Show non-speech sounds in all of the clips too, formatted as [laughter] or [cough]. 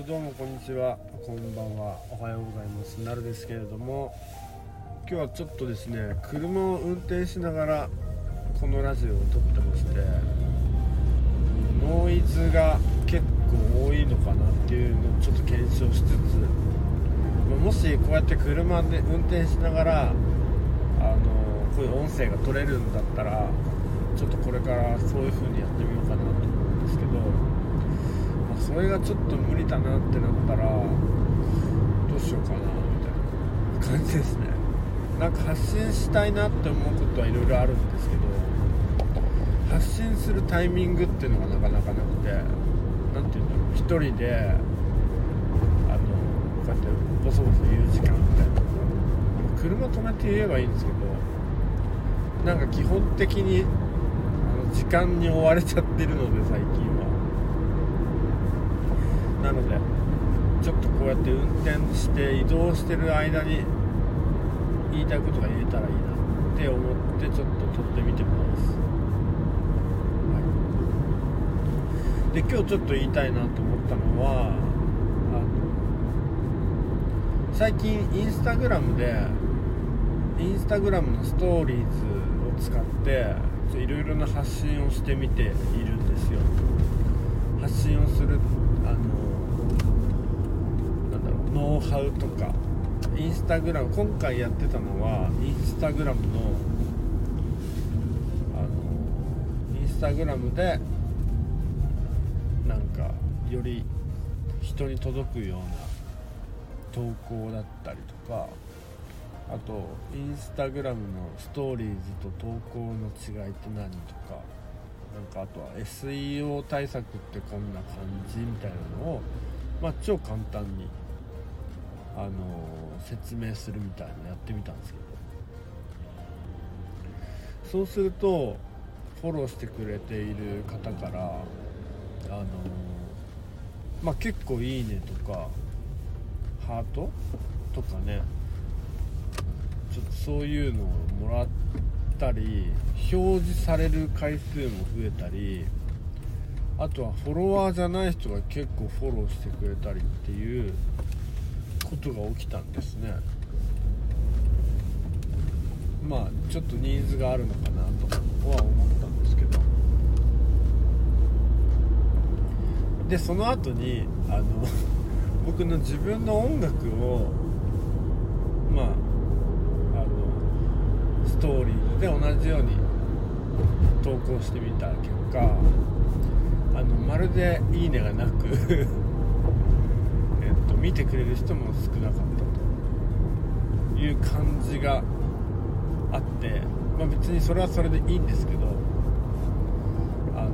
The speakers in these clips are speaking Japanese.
とどうもこんにちは。こんばんは。おはようございます。なるですけれども今日はちょっとですね車を運転しながらこのラジオを撮ってましてノイズが結構多いのかなっていうのをちょっと検証しつつもしこうやって車で運転しながらあのこういう音声が取れるんだったらちょっとこれからそういう風にやってみようかなと思うんですけど、それがちょっと無理だなってなったらどうしようかなみたいな感じですね。なんか発信したいなって思うことはいろいろあるんですけど発信するタイミングっていうのがなかなかなくて何て言うんだろう1人であのこうやってボソボソ言う時間みたいな車止めて言えばいいんですけどなんか基本的に時間に追われちゃってるので最近は。なのでちょっとこうやって運転して移動してる間に言いたいことが言えたらいいなって思ってちょっと撮ってみてます、はい、で今日ちょっと言いたいなと思ったのはあの最近インスタグラムでインスタグラムのストーリーズを使っていろいろな発信をしてみているん信をするあのなんだろうノウハウとか。インスタグラム今回やってたのはインスタグラムのあのインスタグラムでなんかより人に届くような投稿だったりとか。あとインスタグラムのストーリーズと投稿の違いって何とか。なんかあとは SEO 対策ってこんな感じみたいなのを、まあ、超簡単に、あのー、説明するみたいなのやってみたんですけど。そうするとフォローしてくれている方から、あのー、まあ、結構いいねとかハートとかねちょっとそういうのをもらったり表示される回数も増えたりあとはフォロワーじゃない人が結構フォローしてくれたりっていうことが起きたんですね。まあちょっとニーズがあるのかなとは思ったんですけど。でその後にあの僕の自分の音楽をまあトーリーで同じように投稿してみた結果あのまるで「いいね」がなく [laughs] えっと見てくれる人も少なかったという感じがあって、まあ、別にそれはそれでいいんですけどあの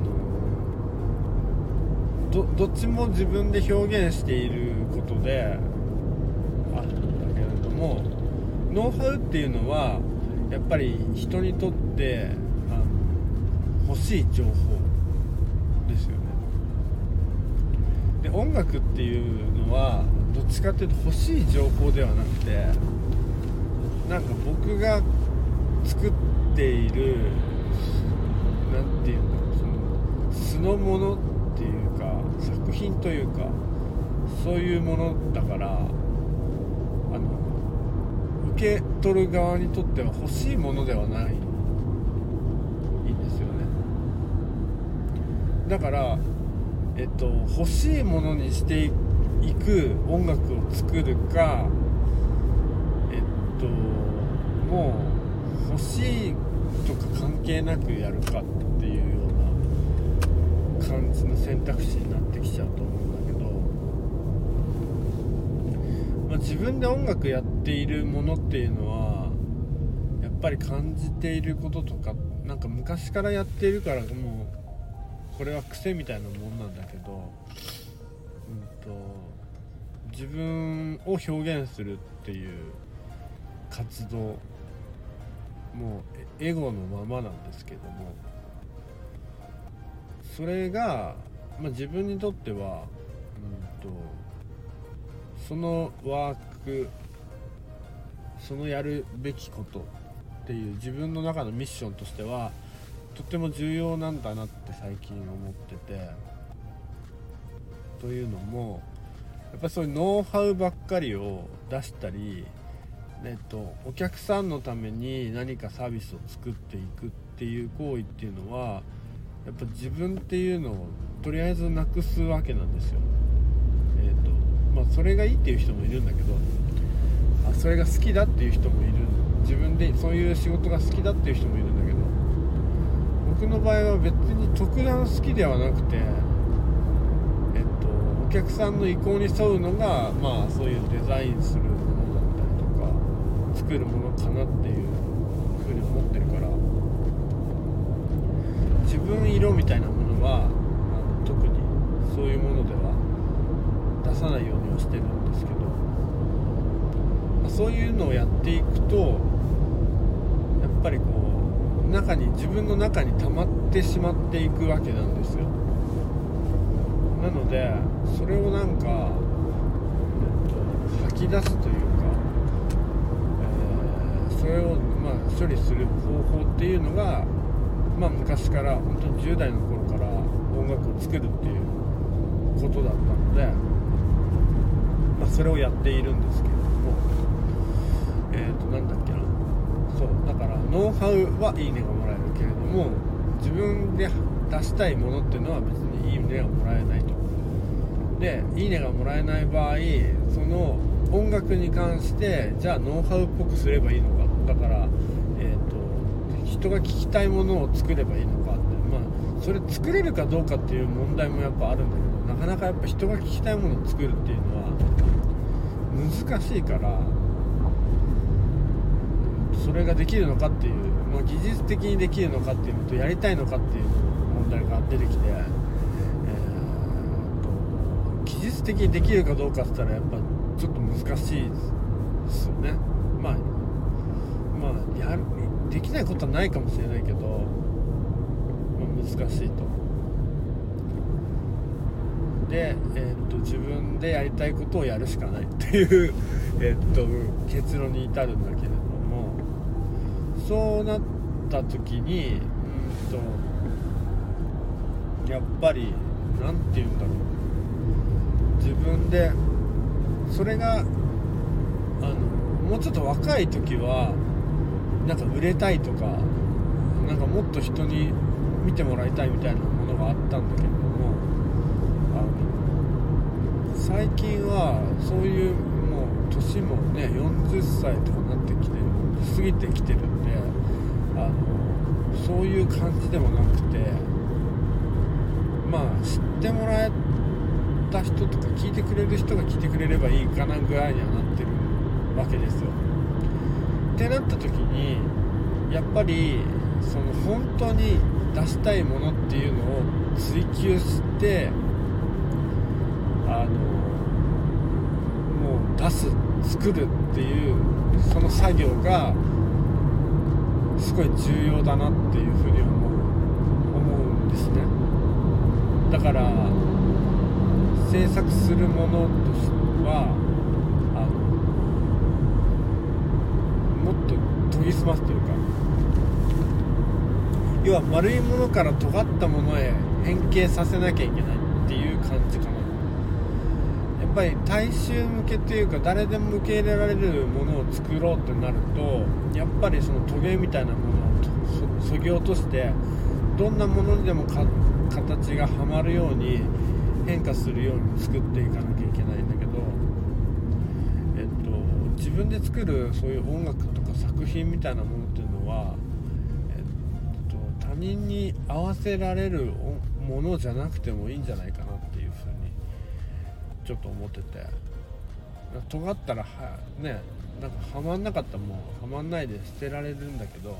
どどっちも自分で表現していることであるんだけれどもノウハウっていうのはやっぱり人にとってあの欲しい情報ですよね。で音楽っていうのはどっちかっていうと欲しい情報ではなくてなんか僕が作っている何て言うんだろうその素のものっていうか作品というかそういうものだからあの受け取る側にとっては欲しいものではないいいんですよね。だからえっと欲しいものにしていく音楽を作るかえっともう欲しいとか関係なくやるかっていうような感じの選択肢になってきちゃうと思うんだけどまあ、自分で音楽やっているものっていうのはやっぱり感じていることとかなんか昔からやっているからもうこれは癖みたいなもんなんだけど、うんと、自分を表現するっていう活動もうエゴのままなんですけどもそれが、まあ、自分にとっては、うんとそのワークそのやるべきことっていう自分の中のミッションとしてはとっても重要なんだなって最近思っててというのもやっぱりそういうノウハウばっかりを出したり、えっと、お客さんのために何かサービスを作っていくっていう行為っていうのはやっぱ自分っていうのをとりあえずなくすわけなんですよ。まあ、それがいいっていう人もいるんだけどあそれが好きだっていう人もいる。自分でそういう仕事が好きだっていう人もいるんだけど僕の場合は別に特段好きではなくてえっとお客さんの意向に沿うのがまあそういうデザインするものだったりとか作るものかなっていうふうに思ってるから自分色みたいなものは特にそういうものではさないようにはしてるんですけど、まあ、そういうのをやっていくとやっぱりこう中に自分の中に溜まってしまっていくわけなんですよ。なのでそれをなんか、えっと、吐き出すというか、えー、それを、まあ、処理する方法っていうのが、まあ、昔から本当に10代の頃から音楽を作るっていうことだったので、あ、それをやっているんですけれどもえっ、ー、となんだっけな。そうだからノウハウはいいねがもらえるけれども自分で出したいものっていうのは別にいいねがもらえないと。でいいねがもらえない場合その音楽に関してじゃあノウハウっぽくすればいいのか。だから、えーと、人が聞きたいものを作ればいいのか。ってまあそれ作れるかどうかっていう問題もやっぱあるんだけどなかなかやっぱ人が聞きたいものを作るっていうのは難しいからそれができるのかっていう、まあ、技術的にできるのかっていうのとやりたいのかっていう問題が出てきてえー、技術的にできるかどうかって言ったらやっぱちょっと難しいですよね。まあまあやるできないことはないかもしれないけど、まあ、難しいとで、えー、っと自分でやりたいことをやるしかないっていう [laughs] えっと結論に至るんだけれどもそうなった時にうんとやっぱり何て言うんだろう。自分でそれがあのもうちょっと若い時はなんか売れたいとかなんかもっと人に見てもらいたいみたいなものがあったんだけれども最近はそういうもう年もね40歳とかなってきて過ぎてきてるんであのそういう感じでもなくてまあ知ってもらえた人とか聞いてくれる人が聞いてくれればいいかなぐらいにはなってるわけですよ。ってなった時にやっぱりその本当に出したいものっていうのを追求してあのす作るっていうその作業がすごい重要だなっていうふうに思う思うんですね。だから制作するものとしてはあのもっと研ぎ澄ますというか要は丸いものから尖ったものへ変形させなきゃいけないっていう感じかぱり大衆向けというか誰でも受け入れられるものを作ろうってなるとやっぱりそのトゲみたいなものをそぎ落としてどんなものにでも形がはまるように変化するように作っていかなきゃいけないんだけど、えっと、自分で作るそういう音楽とか作品みたいなものっていうのは、えっと、他人に合わせられるものじゃなくてもいいんじゃないかなってちょっと思ってて。尖ったらはねなんかはまんなかったらもうはまんないで捨てられるんだけど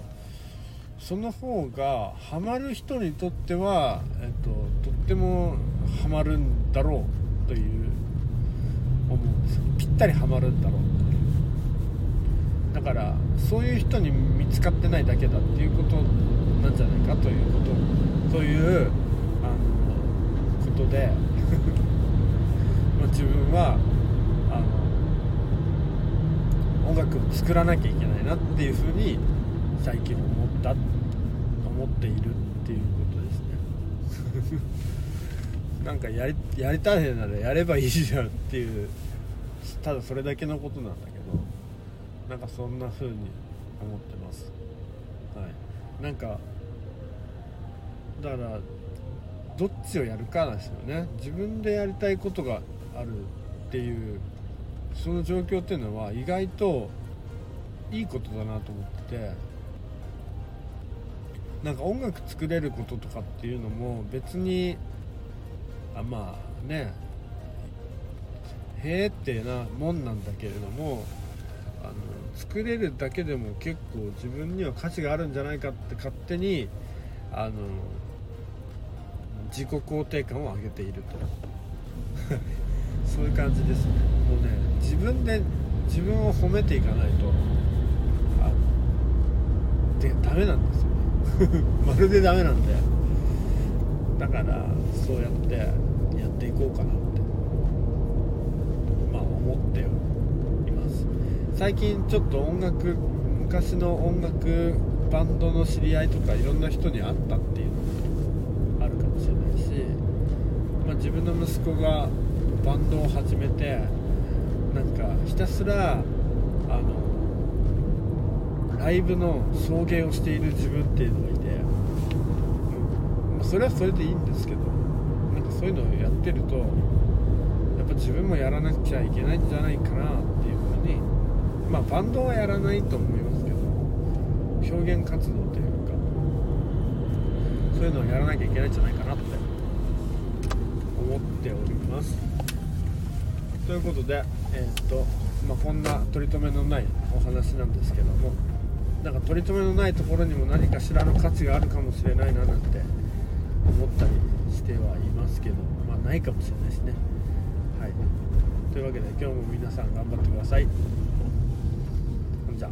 その方がハマる人にとっては、えっと、とってもハマるんだろうという思うんですぴったりハマるんだろうという。だからそういう人に見つかってないだけだっていうことなんじゃないかということというあのことで。自分はあの音楽を作らなきゃいけないなっていうふうに最近思った思っているっていうことですね。[laughs] なんかやりやりたいならやればいいじゃんっていうただそれだけのことなんだけどなんかそんな風に思ってます。はい。なんかだからどっちをやるかなんですよね。自分でやりたいことがあるっていうその状況っていうのは意外といいことだなと思っててなんか音楽作れることとかっていうのも別にあまあねへえってなもんなんだけれどもあの作れるだけでも結構自分には価値があるんじゃないかって勝手にあの自己肯定感を上げていると。そういう感じです。ねもうね自分で自分を褒めていかないとあでダメなんですよねまるでダメなんでだからそうやってやっていこうかなってまあ思っています最近ちょっと音楽昔の音楽バンドの知り合いとかいろんな人に会ったっていうのもあるかもしれないし、まあ、自分の息子がバンドを始めてなんかひたすらあのライブの送迎をしている自分っていうのがいて、うん、それはそれでいいんですけどなんかそういうのをやってるとやっぱ自分もやらなきゃいけないんじゃないかなっていうふうにまあバンドはやらないと思いますけど表現活動というかそういうのをやらなきゃいけないんじゃないかなって思っております。ということでえー、っとまあ、こんな取り留めのないお話なんですけどもなんか取り留めのないところにも何かしらの価値があるかもしれないななんて思ったりしてはいますけどまあないかもしれないですね。はい。というわけで今日も皆さん頑張ってください。ほんじゃ